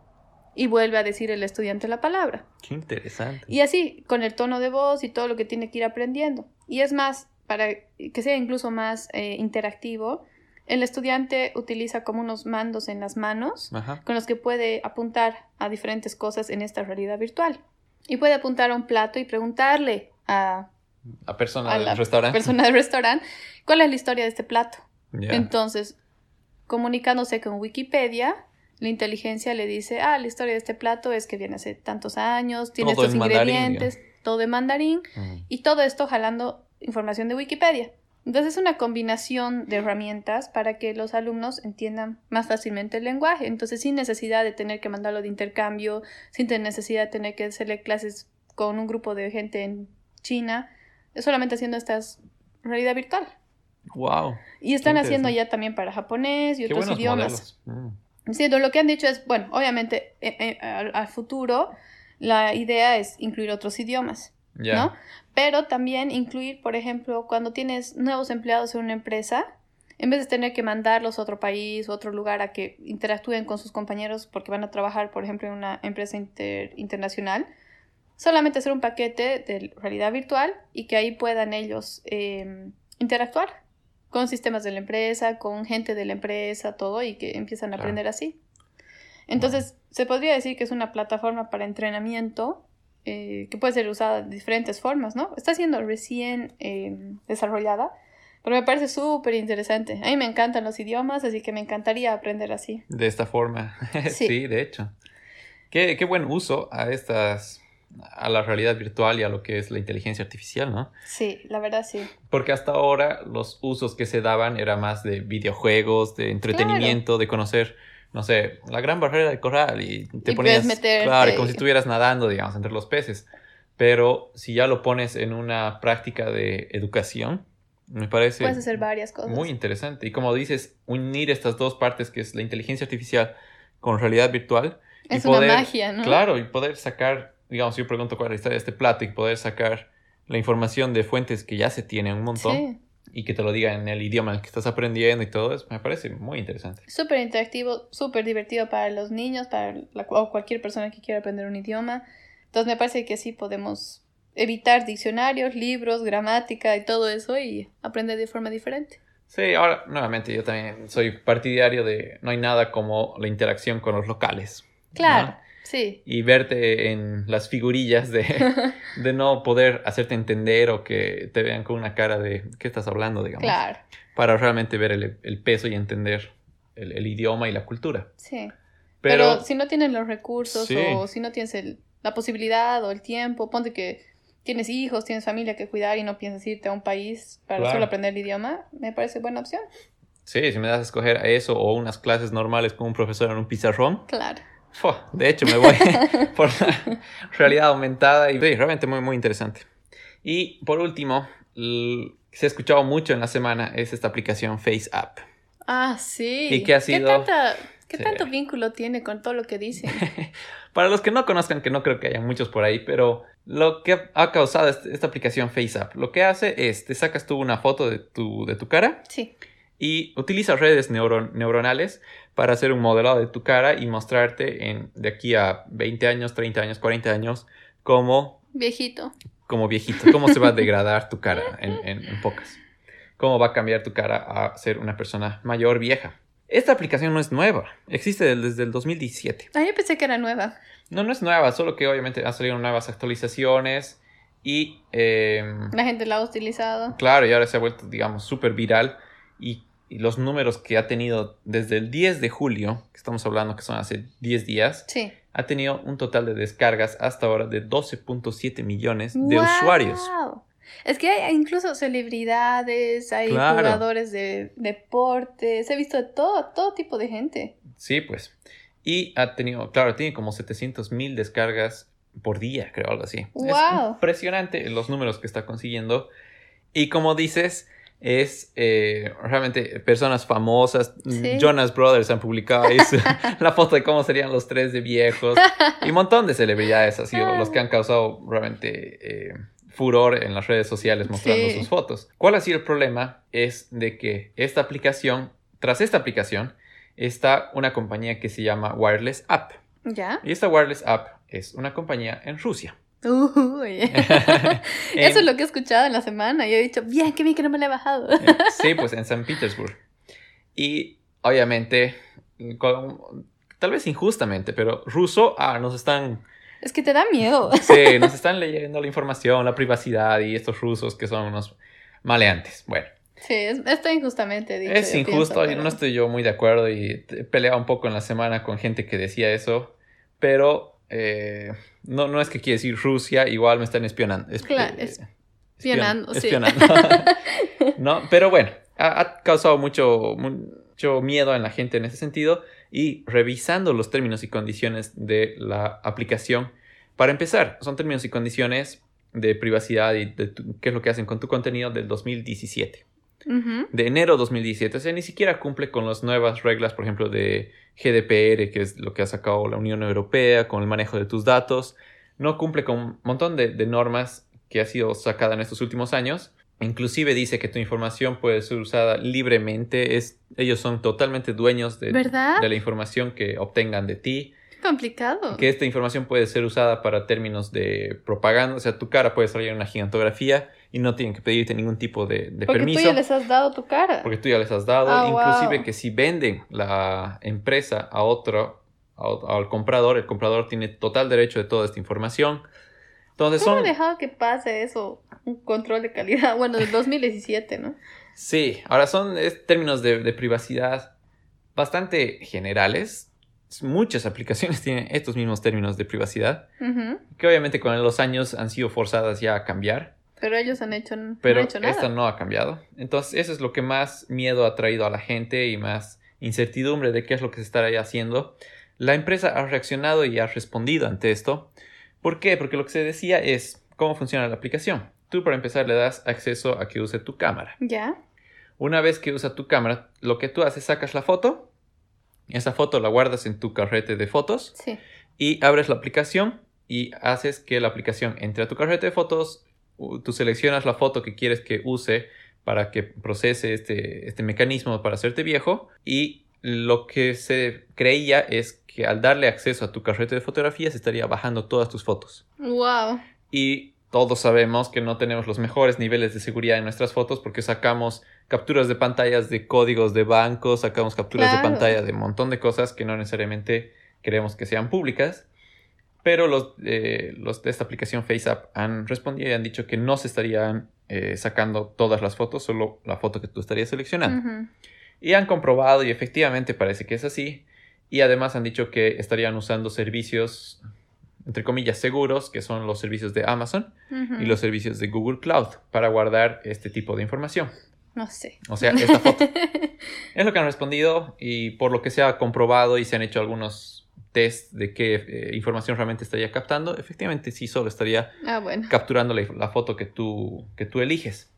Y vuelve a decir el estudiante la palabra. Qué interesante. Y así, con el tono de voz y todo lo que tiene que ir aprendiendo. Y es más, para que sea incluso más eh, interactivo, el estudiante utiliza como unos mandos en las manos Ajá. con los que puede apuntar a diferentes cosas en esta realidad virtual. Y puede apuntar a un plato y preguntarle a, A persona a del la restaurante. persona del restaurante cuál es la historia de este plato. Entonces, comunicándose con Wikipedia, la inteligencia le dice, ah, la historia de este plato es que viene hace tantos años, tiene Todo estos mandarín, ingredientes, todo en mandarín, Mm. y todo esto jalando información de Wikipedia. Entonces es una combinación de herramientas para que los alumnos entiendan más fácilmente el lenguaje. Entonces sin necesidad de tener que mandarlo de intercambio, sin tener necesidad de tener que hacerle clases con un grupo de gente en China, es solamente haciendo estas realidad virtual. Wow. Y están haciendo ya también para japonés y Qué otros idiomas. Mm. Sí, lo que han dicho es, bueno, obviamente eh, eh, al, al futuro la idea es incluir otros idiomas, ¿no? Pero también incluir, por ejemplo, cuando tienes nuevos empleados en una empresa, en vez de tener que mandarlos a otro país o otro lugar a que interactúen con sus compañeros porque van a trabajar, por ejemplo, en una empresa inter- internacional, solamente hacer un paquete de realidad virtual y que ahí puedan ellos eh, interactuar con sistemas de la empresa, con gente de la empresa, todo, y que empiezan a Claro. aprender así. Entonces, se podría decir que es una plataforma para entrenamiento eh, que puede ser usada de diferentes formas, ¿no? Está siendo recién eh, desarrollada, pero me parece súper interesante. A mí me encantan los idiomas, así que me encantaría aprender así. De esta forma. *laughs* Sí. sí. de hecho. Qué, qué buen uso a estas, a la realidad virtual y a lo que es la inteligencia artificial, ¿no? Sí, la verdad sí. Porque hasta ahora los usos que se daban era más de videojuegos, de entretenimiento, de conocer, no sé, la gran barrera de coral y te Y ponías, claro, como si estuvieras nadando, digamos, entre los peces. Pero si ya lo pones en una práctica de educación, me parece Puedes hacer varias cosas. muy interesante. Y como dices, unir estas dos partes, que es la inteligencia artificial con realidad virtual. y es una magia, ¿no? Claro, y poder sacar, digamos, yo pregunto cuál es la historia de este plato y poder sacar la información de fuentes que ya se tienen un montón. Sí. Y que te lo diga en el idioma en el que estás aprendiendo y todo eso, me parece muy interesante. Súper interactivo, súper divertido para los niños, para la- o cualquier persona que quiera aprender un idioma. Entonces me parece que sí podemos evitar diccionarios, libros, gramática y todo eso y aprender de forma diferente. Sí, ahora, nuevamente, yo también soy partidario de no hay nada como la interacción con los locales. Claro, ¿no? Sí. Y verte en las figurillas de, *laughs* de no poder hacerte entender o que te vean con una cara de ¿qué estás hablando? digamos. Claro, Para realmente ver el, el peso y entender el, el idioma y la cultura. sí. Pero, Pero, si no tienes los recursos Sí. o si no tienes el- la posibilidad o el tiempo, ponte que tienes hijos, tienes familia que cuidar y no piensas irte a un país para Claro. solo aprender el idioma, me parece buena opción. sí, si me das a escoger a eso o unas clases normales con un profesor en un pizarrón, Claro. De hecho, me voy *laughs* por la realidad aumentada y sí, realmente muy, muy interesante. Y por último, se ha escuchado mucho en la semana es esta aplicación FaceApp. Ah, sí. ¿Y qué ha sido? tanta- qué Sí. tanto vínculo tiene con todo lo que dicen? *laughs* Para los que no conozcan, que no creo que haya muchos por ahí, pero lo que ha causado este- esta aplicación FaceApp, lo que hace es, te sacas tú una foto de tu, de tu cara Sí. y utiliza redes neuro- neuronales para hacer un modelado de tu cara y mostrarte en, de aquí a 20 años, 30 años, 40 años, cómo Viejito. como viejito, cómo se va a degradar tu cara en, en- en pocas. Cómo va a cambiar tu cara a ser una persona mayor, vieja. Esta aplicación no es nueva, existe desde el 2017. Ah, yo pensé que era nueva. No, no es nueva, solo que obviamente han salido nuevas actualizaciones y, em, La gente la ha utilizado. claro, y ahora se ha vuelto, digamos, súper viral y, y los números que ha tenido desde el 10 de julio, que estamos hablando que son hace 10 días, Sí. ha tenido un total de descargas hasta ahora de 12.7 millones de ¡Guau! usuarios. Es que hay incluso celebridades, hay Claro. jugadores de deportes, he visto todo, todo tipo de gente. Sí, pues. Y ha tenido, claro, tiene como 700 mil descargas por día, creo, algo así. Es ¡Guau! impresionante los números que está consiguiendo. Y como dices, es eh, realmente personas famosas. Sí. Jonas Brothers han publicado ahí su- *laughs* la foto de cómo serían los tres de viejos. Y un montón de celebridades sido los que han causado realmente eh, furor en las redes sociales mostrando Sí. sus fotos. ¿Cuál ha sido el problema? Es de que esta aplicación, tras esta aplicación, está una compañía que se llama Wireless App. ¿Ya? Y esta Wireless App es una compañía en Rusia. Uy. *laughs* Eso es lo que he escuchado en la semana y he dicho, bien, qué bien que no me la he bajado. Eh, Sí, pues en San Petersburg. Y obviamente, con- tal vez injustamente, pero ruso, ah, nos están, Es que te da miedo. sí, *laughs* nos están leyendo la información, la privacidad y estos rusos que son unos maleantes. Bueno, Sí, es, está injustamente dicho. es yo injusto pienso, pero- no estoy yo muy de acuerdo y he peleado un poco en la semana con gente que decía eso, pero eh, no, no es que quiere decir Rusia, igual me están espionando. esp- Claro, eh, es- espion- espionando, sí. espionando. *laughs* no, pero bueno, ha, ha causado mucho, mucho miedo en la gente en ese sentido y revisando los términos y condiciones de la aplicación. Para empezar, son términos y condiciones de privacidad y de tu- qué es lo que hacen con tu contenido del 2017 Ujú. de enero 2017. O sea, ni siquiera cumple con las nuevas reglas, por ejemplo, de GDPR, que es lo que ha sacado la Unión Europea con el manejo de tus datos. No cumple con un montón de, de normas que ha sido sacada en estos últimos años. Inclusive dice que tu información puede ser usada libremente. Es, ellos son totalmente dueños de, de la información que obtengan de ti. Complicado. Que esta información puede ser usada para términos de propaganda. O sea, tu cara puede salir en una gigantografía y no tienen que pedirte ningún tipo de, de Porque permiso. tú ya les has dado tu cara. Porque tú ya les has dado. Ah, Inclusive wow. que si venden la empresa a otro, a al comprador, el comprador tiene total derecho de toda esta información. Entonces ¿Cómo son... han dejado que pase eso? Un control de calidad. *laughs* Bueno, del 2017, ¿no? Sí, ahora son es, términos de, de privacidad bastante generales. Muchas aplicaciones *laughs* tienen estos mismos términos de privacidad, que obviamente con los años han sido forzadas ya a cambiar. Pero ellos han hecho, no pero han hecho nada. esta no ha cambiado. Entonces, eso es lo que más miedo ha traído a la gente y más incertidumbre de qué es lo que se estará haciendo. La empresa ha reaccionado y ha respondido ante esto. ¿Por qué? Porque lo que se decía es cómo funciona la aplicación. Tú, para empezar, le das acceso a que use tu cámara. ¿Ya? Una vez que usa tu cámara, lo que tú haces, sacas la foto. Esa foto la guardas en tu carrete de fotos Sí. y abres la aplicación y haces que la aplicación entre a tu carrete de fotos, tú seleccionas la foto que quieres que use para que procese este, este mecanismo para hacerte viejo y lo que se creía es que al darle acceso a tu carrete de fotografías estaría bajando todas tus fotos. Wow. Y todos sabemos que no tenemos los mejores niveles de seguridad en nuestras fotos porque sacamos capturas de pantallas de códigos de bancos, sacamos capturas de pantalla de un montón de cosas que no necesariamente queremos que sean públicas. Pero los, eh, los de esta aplicación FaceApp han respondido y han dicho que no se estarían eh, sacando todas las fotos, solo la foto que tú estarías seleccionando. Ujú. Y han comprobado y efectivamente parece que es así. Y además han dicho que estarían usando servicios, entre comillas, seguros, que son los servicios de Amazon Ujú. y los servicios de Google Cloud para guardar este tipo de información. No sé. O sea, esta foto. *laughs* es lo que han respondido y por lo que se ha comprobado y se han hecho algunos test de qué eh, información realmente estaría captando, efectivamente sí solo estaría Ah, bueno. capturando la, la foto que tú, que tú eliges.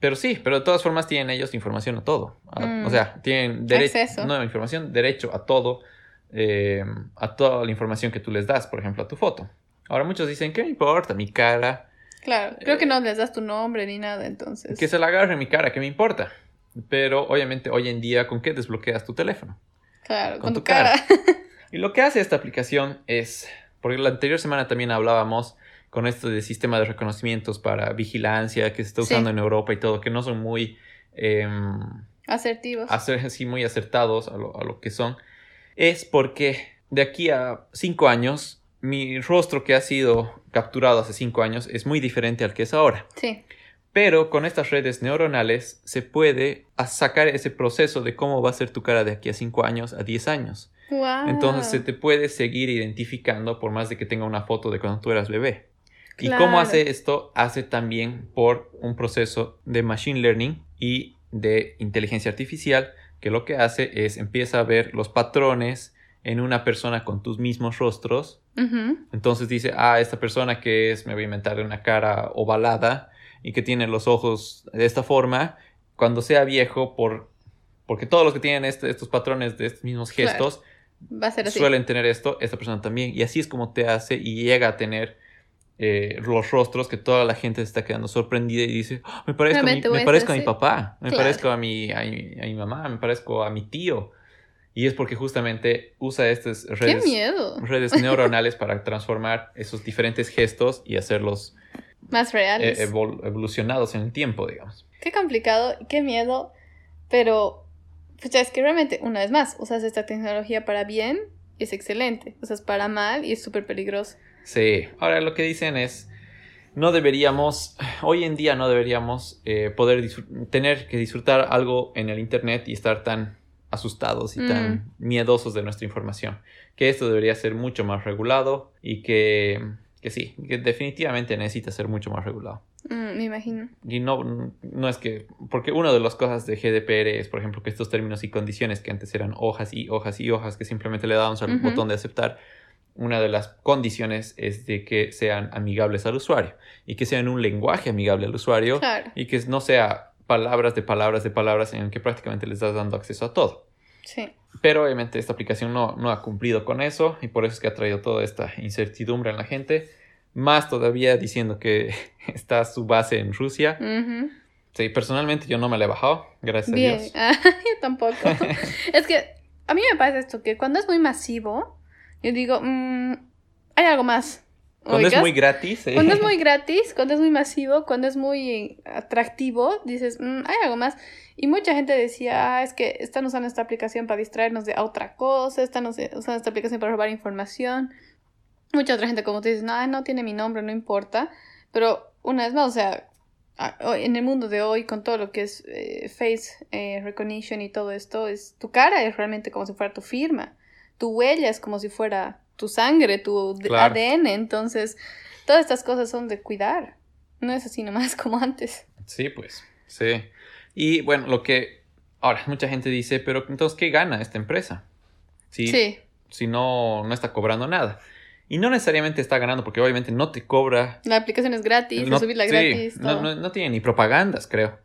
Pero sí, pero de todas formas tienen ellos información a todo. A- Mm. O sea, tienen derecho, no información, derecho a todo, eh, a toda la información que tú les das, por ejemplo, a tu foto. Ahora muchos dicen, ¿qué me importa? Mi cara, Claro. Creo que no les das tu nombre ni nada, entonces. que se la agarre mi cara, ¿qué me importa? Pero obviamente hoy en día, ¿con qué desbloqueas tu teléfono? Claro, con con, tu tu cara. *laughs* Y lo que hace esta aplicación es, porque la anterior semana también hablábamos con esto de sistema de reconocimientos para vigilancia que se está Sí. usando en Europa y todo, que no son muy, em, Asertivos. acer- así muy acertados a lo, a lo que son, es porque de aquí a cinco años, mi rostro que ha sido capturado hace cinco años es muy diferente al que es ahora. Sí. Pero con estas redes neuronales se puede sacar ese proceso de cómo va a ser tu cara de aquí a 5 años, a 10 años. Wow. Entonces se te puede seguir identificando por más de que tenga una foto de cuando tú eras bebé. ¿Y cómo hace esto? Hace también por un proceso de machine learning y de inteligencia artificial que lo que hace es empieza a ver los patrones en una persona con tus mismos rostros entonces dice, ah, esta persona que es, me voy a inventar una cara ovalada y que tiene los ojos de esta forma, cuando sea viejo, por, porque todos los que tienen este- estos patrones de estos mismos Claro. Va a ser así. suelen tener esto, esta persona también. Y así es como te hace y llega a tener eh, los rostros que toda la gente se está quedando sorprendida y dice, "Ah, me parezco, a mi, me parezco a mi ser así". papá, me Claro. parezco a mi, a, mi, a mi mamá, me parezco a mi tío. Y es porque justamente usa estas redes redes neuronales para transformar esos diferentes gestos y hacerlos Más eh, reales. evol- evolucionados en el tiempo, digamos. Qué complicado, qué miedo, pero pues ya es que realmente, una vez más, usas esta tecnología para bien y es excelente, usas para mal y es súper peligroso. Sí, ahora lo que dicen es, no deberíamos, hoy en día no deberíamos eh, poder tener que disfrutar algo en el Internet y estar tan asustados y Mm. tan miedosos de nuestra información. Que esto debería ser mucho más regulado y que, que sí, que definitivamente necesita ser mucho más regulado. Mm, me imagino. Y no, no es que, porque una de las cosas de GDPR es, por ejemplo, que estos términos y condiciones que antes eran hojas y hojas y hojas que simplemente le dábamos al botón de aceptar, una de las condiciones es de que sean amigables al usuario y que sean un lenguaje amigable al usuario Claro, y que no sea palabras de palabras de palabras en el que prácticamente les estás dando acceso a todo. sí. Pero obviamente esta aplicación no, no ha cumplido con eso y por eso es que ha traído toda esta incertidumbre en la gente. Más todavía diciendo que *laughs* está su base en Rusia. Sí, personalmente yo no me la he bajado, gracias a Dios. *laughs* Ah, yo tampoco. *laughs* es que a mí me pasa esto, que cuando es muy masivo, yo digo, mm, hay algo más. Cuando es muy gratis, eh, Cuando es muy gratis, cuando es muy masivo, cuando es muy atractivo, dices, "Mm, hay algo más. Y mucha gente decía, ah, es que están usando esta aplicación para distraernos de otra cosa, están us- usando esta aplicación para robar información. Mucha otra gente, como tú dices, no, no tiene mi nombre, no importa. Pero una vez más, o sea, en el mundo de hoy, con todo lo que es eh, face eh, recognition y todo esto, es tu cara es realmente como si fuera tu firma. Tu huella es como si fuera tu sangre, tu Claro. ADN. Entonces, todas estas cosas son de cuidar. No es así nomás *laughs* como antes. Sí, pues, sí. Y bueno, lo que ahora mucha gente dice, pero entonces, ¿qué gana esta empresa? Si, Sí, si no, no está cobrando nada. Y no necesariamente está ganando, porque obviamente no te cobra la aplicación es gratis, No- subirla sí, gratis. no, todo. no, no tienen ni propagandas, creo.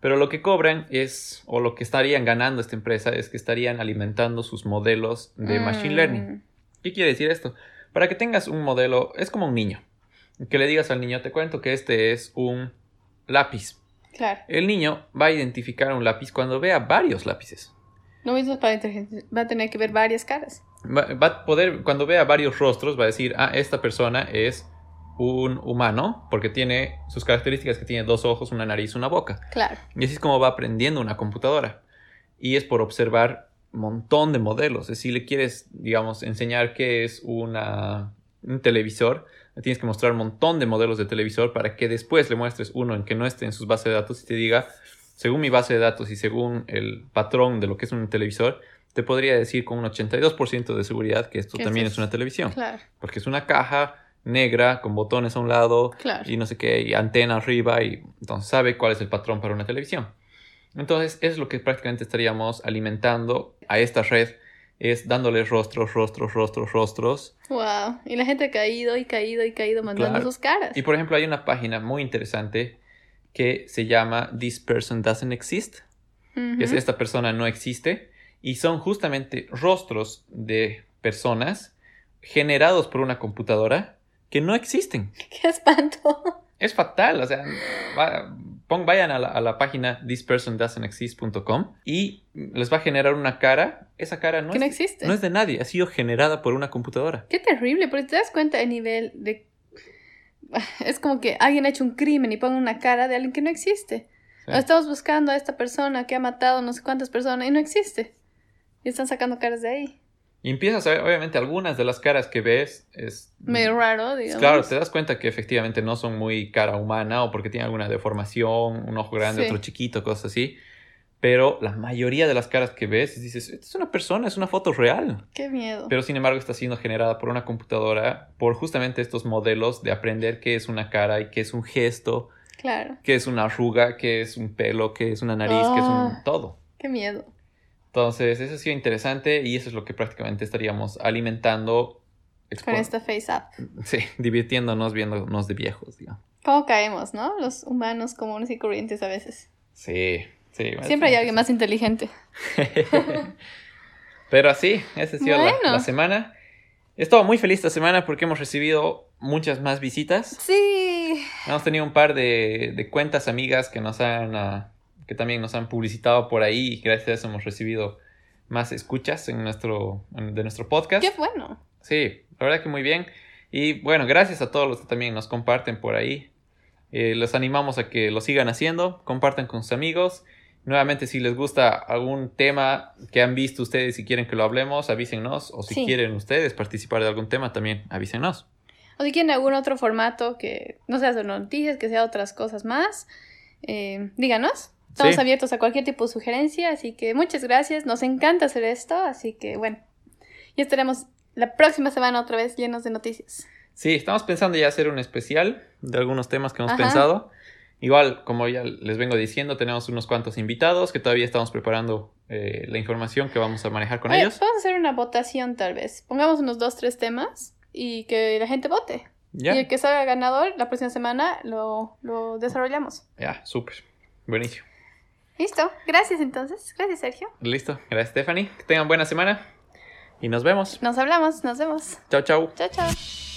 Pero lo que cobran es, o lo que estarían ganando esta empresa, es que estarían alimentando sus modelos de Machine Mm, Learning. ¿Qué quiere decir esto? Para que tengas un modelo, es como un niño. Que le digas al niño, te cuento que este es un lápiz. Claro. El niño va a identificar un lápiz cuando vea varios lápices. Lo mismo es para inteligencia. Va a tener que ver varias caras. Va, va a poder, cuando vea varios rostros, va a decir, ah, esta persona es un humano porque tiene sus características que tiene dos ojos, una nariz, una boca. Claro. Y así es como va aprendiendo una computadora. Y es por observar un montón de modelos. Si le quieres, digamos, enseñar qué es una, un televisor, le tienes que mostrar un montón de modelos de televisor para que después le muestres uno en que no esté en sus bases de datos y te diga, según mi base de datos y según el patrón de lo que es un televisor, te podría decir con un 82% de seguridad que esto también eso es una televisión. Claro. Porque es una caja negra con botones a un lado Claro. y no sé qué, y antena arriba, y entonces sabe cuál es el patrón para una televisión. Entonces es lo que prácticamente estaríamos alimentando a esta red, es dándole rostros, rostros, rostros, rostros. Wow. Y la gente ha caído y caído y caído mandando Claro. sus caras. Y por ejemplo hay una página muy interesante que se llama This Person Doesn't Exist, Ujú. que es esta persona no existe, y son justamente rostros de personas generados por una computadora que no existen. *laughs* Qué espanto. Es fatal, o sea, va- pon- vayan a la, a la página thispersondoesn'texist.com y les va a generar una cara. Esa cara no, que no es, existe. no es de nadie, ha sido generada por una computadora. Qué terrible, porque te das cuenta el nivel de... *laughs* Es como que alguien ha hecho un crimen y pone una cara de alguien que no existe. Sí. Estamos buscando a esta persona que ha matado no sé cuántas personas y no existe. Y están sacando caras de ahí. Y empiezas a ver, obviamente, algunas de las caras que ves es... Medio raro, digamos. Claro, te das cuenta que efectivamente no son muy cara humana o porque tiene alguna deformación, un ojo grande, Sí. otro chiquito, cosas así. Pero la mayoría de las caras que ves, dices, esta es una persona, es una foto real. Qué miedo. Pero sin embargo está siendo generada por una computadora por justamente estos modelos de aprender qué es una cara y qué es un gesto, Claro. qué es una arruga, qué es un pelo, qué es una nariz, qué es un Ah. todo. Qué miedo. Entonces, eso ha sido interesante y eso es lo que prácticamente estaríamos alimentando, Con esta face up. sí, *laughs* divirtiéndonos viéndonos de viejos, digamos. ¿Cómo caemos, no? Los humanos comunes y corrientes a veces. Sí, sí. Siempre hay alguien más inteligente. *laughs* Pero así, esa ha sido la- Bueno. la, semana. Estaba muy feliz esta semana porque hemos recibido muchas más visitas. Sí. Hemos tenido un par de, de cuentas amigas que nos han ah, que también nos han publicitado por ahí y gracias a eso hemos recibido más escuchas en nuestro en- de nuestro podcast. Qué bueno. Sí, la verdad que muy bien. Y bueno, gracias a todos los que también nos comparten por ahí. Eh, los animamos a que lo sigan haciendo, compartan con sus amigos. Nuevamente, si les gusta algún tema que han visto ustedes y quieren que lo hablemos, avísenos. O si Sí. quieren ustedes participar de algún tema, también avísenos. O si quieren algún otro formato que no sea solo noticias, que sea otras cosas más, eh, díganos. Estamos Sí. abiertos a cualquier tipo de sugerencia, así que muchas gracias. Nos encanta hacer esto, así que bueno. Y estaremos la próxima semana otra vez llenos de noticias. Sí, estamos pensando ya hacer un especial de algunos temas que hemos Ajá. pensado. Igual, como ya les vengo diciendo, tenemos unos cuantos invitados que todavía estamos preparando eh, la información que vamos a manejar con Oye, ellos. Vamos a hacer una votación tal vez. Pongamos unos dos, tres temas y que la gente vote. Ya, Y el que salga ganador la próxima semana lo, lo desarrollamos. ya, súper. Buenísimo. Listo. Gracias entonces. Gracias, Sergio. Listo. Gracias, Stephanie. Que tengan buena semana. Y nos vemos. Nos hablamos. Nos vemos. Chao, chao. Chao, chao.